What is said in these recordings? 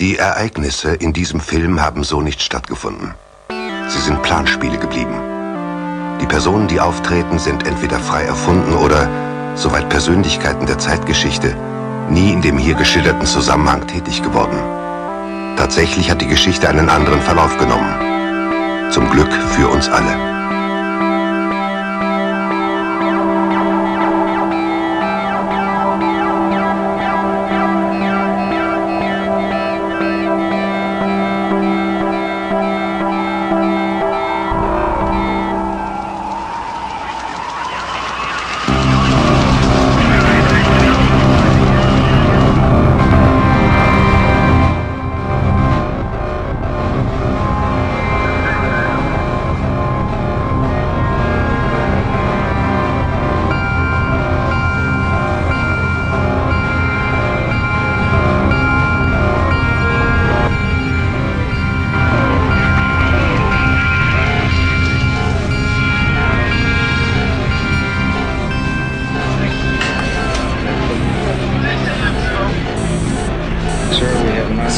Die Ereignisse in diesem Film haben so nicht stattgefunden. Sie sind Planspiele geblieben. Die Personen, die auftreten, sind entweder frei erfunden oder, soweit Persönlichkeiten der Zeitgeschichte, nie in dem hier geschilderten Zusammenhang tätig geworden. Tatsächlich hat die Geschichte einen anderen Verlauf genommen. Zum Glück für uns alle.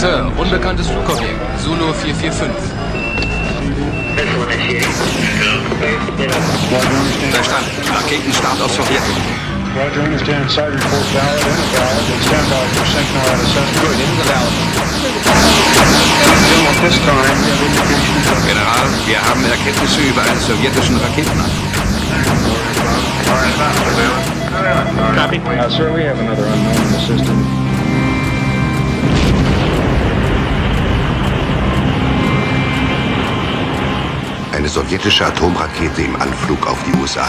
Sir, unbekanntes Flugobjekt, Solo 445. Verstanden. Raketenstart aus Sowjetunion. General, wir haben Erkenntnisse über einen sowjetischen Raketenangriff. Copy. Uh, sir, we have another unknown in the system. Sowjetische Atomrakete im Anflug auf die USA.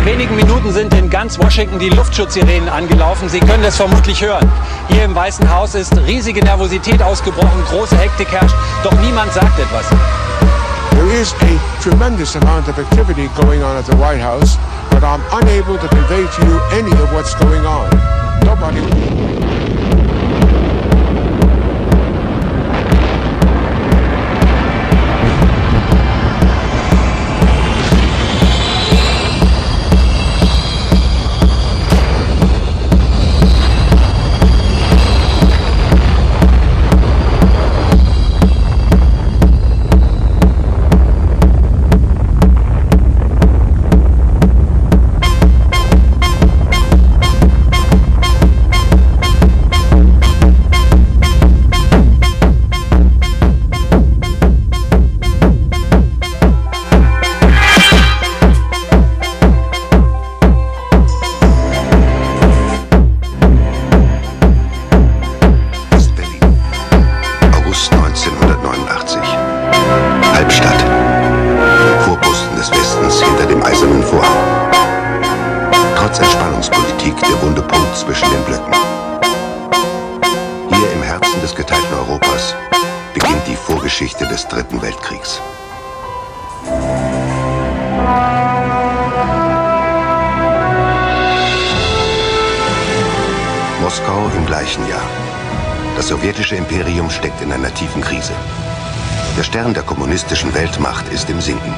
Vor wenigen Minuten sind in ganz Washington die Luftschutzsirenen angelaufen. Sie können es vermutlich hören. Hier im Weißen Haus ist riesige Nervosität ausgebrochen, große Hektik herrscht, doch niemand sagt etwas. There is a tremendous amount of activity going on at the White House, but I'm unable to convey to you any of what's going on. Nobody. gleichen Jahr. Das sowjetische Imperium steckt in einer tiefen Krise. Der Stern der kommunistischen Weltmacht ist im Sinken.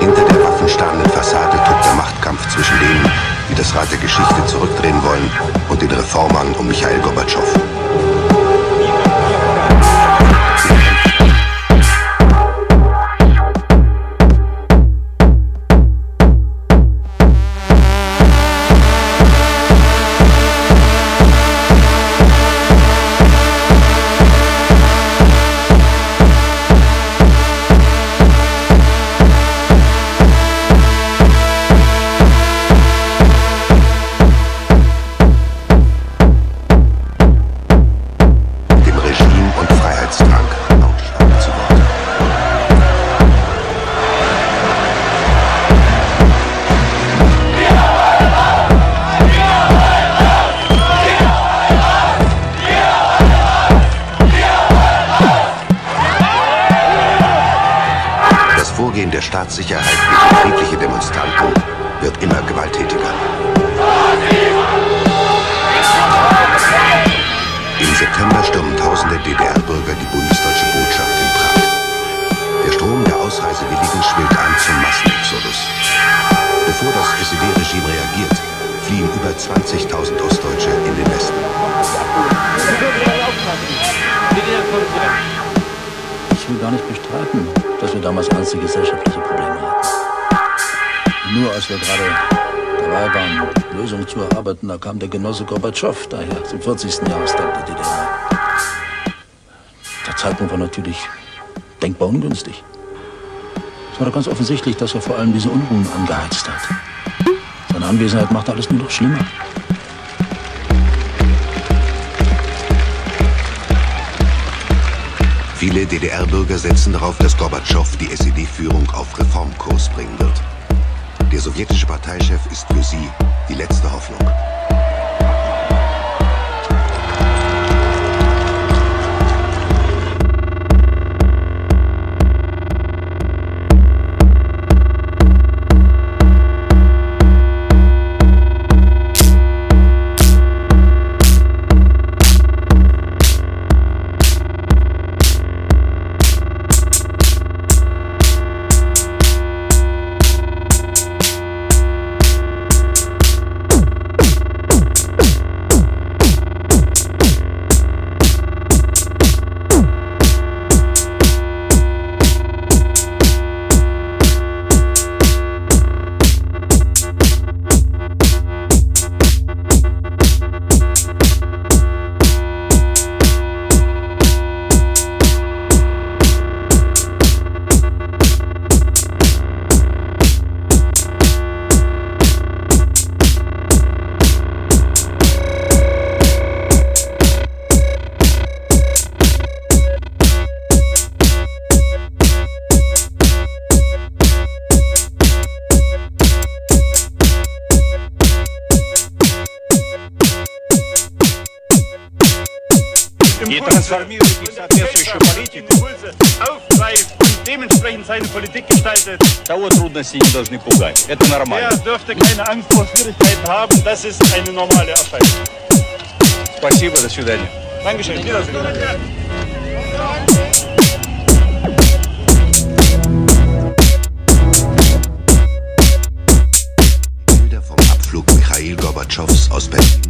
Hinter der waffenstarrenden Fassade tobt der Machtkampf zwischen denen, die das Rad der Geschichte zurückdrehen wollen, und den Reformern um Michael Gorbatschow. Vorgehen der Staatssicherheit gegen friedliche Demonstranten wird immer gewalttätiger. Im September stürmen tausende DDR-Bürger die bundesdeutsche Botschaft in Prag. Der Strom der Ausreisewilligen schwillt an zum Massenexodus. Bevor das SED-Regime reagiert, fliehen über 20.000 Ostdeutsche in den Westen. Ich will gar nicht bestreiten, dass wir damals ernste gesellschaftliche Probleme hatten. Nur als wir gerade dabei waren, Lösungen zu erarbeiten, da kam der Genosse Gorbatschow daher zum 40. Jahrestag der DDR. Der Zeitpunkt war natürlich denkbar ungünstig. Es war doch ganz offensichtlich, dass er vor allem diese Unruhen angeheizt hat. Seine Anwesenheit machte alles nur noch schlimmer. Viele DDR-Bürger setzen darauf, dass Gorbatschow die SED-Führung auf Reformkurs bringen wird. Der sowjetische Parteichef ist für sie die letzte Hoffnung. и трансформирует их в соответствующую политику, того трудности не должны пугать. Это нормально. Спасибо, до свидания. Dankeschön, wiedersehen. Abflug Michail Gorbatschows aus Berlin.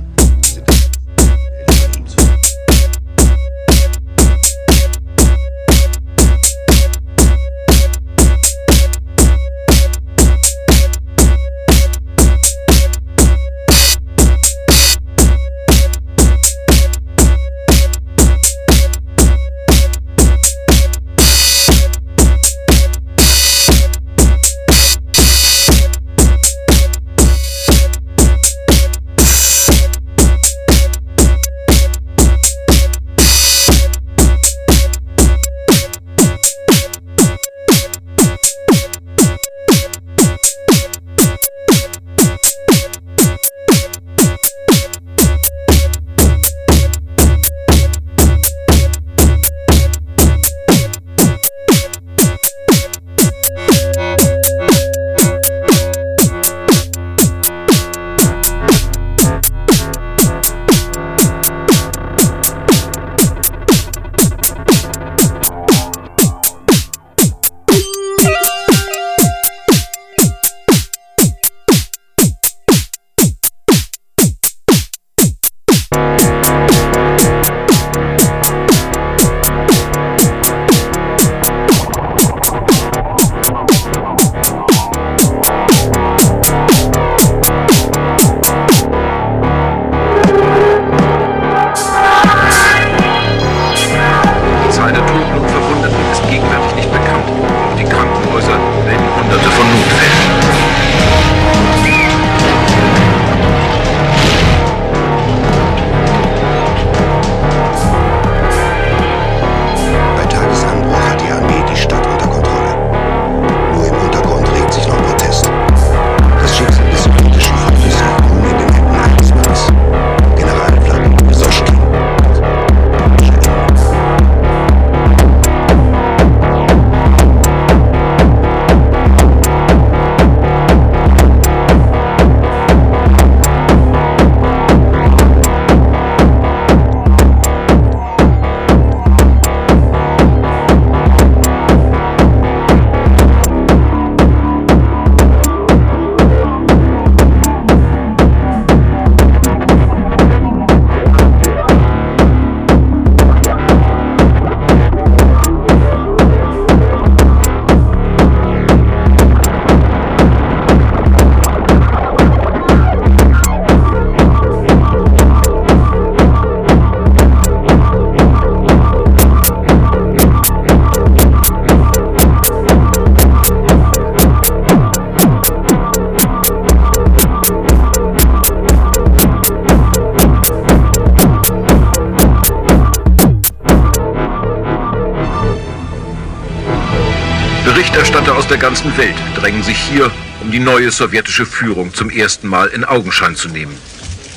Berichterstatter aus der ganzen Welt drängen sich hier, um die neue sowjetische Führung zum ersten Mal in Augenschein zu nehmen.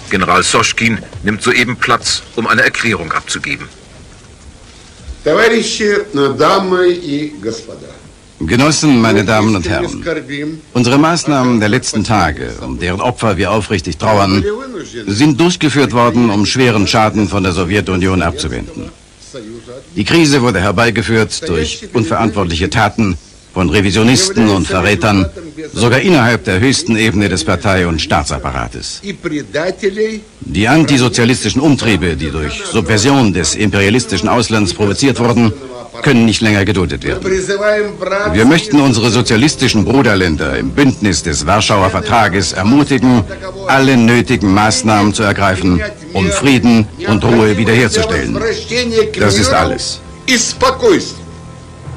General Soschkin nimmt soeben Platz, um eine Erklärung abzugeben. Genossen, meine Damen und Herren, unsere Maßnahmen der letzten Tage, um deren Opfer wir aufrichtig trauern, sind durchgeführt worden, um schweren Schaden von der Sowjetunion abzuwenden. Die Krise wurde herbeigeführt durch unverantwortliche Taten von Revisionisten und Verrätern, sogar innerhalb der höchsten Ebene des Partei- und Staatsapparates. Die antisozialistischen Umtriebe, die durch Subversion des imperialistischen Auslands provoziert wurden, können nicht länger geduldet werden. Wir möchten unsere sozialistischen Bruderländer im Bündnis des Warschauer Vertrages ermutigen, alle nötigen Maßnahmen zu ergreifen, um Frieden und Ruhe wiederherzustellen. Das ist alles.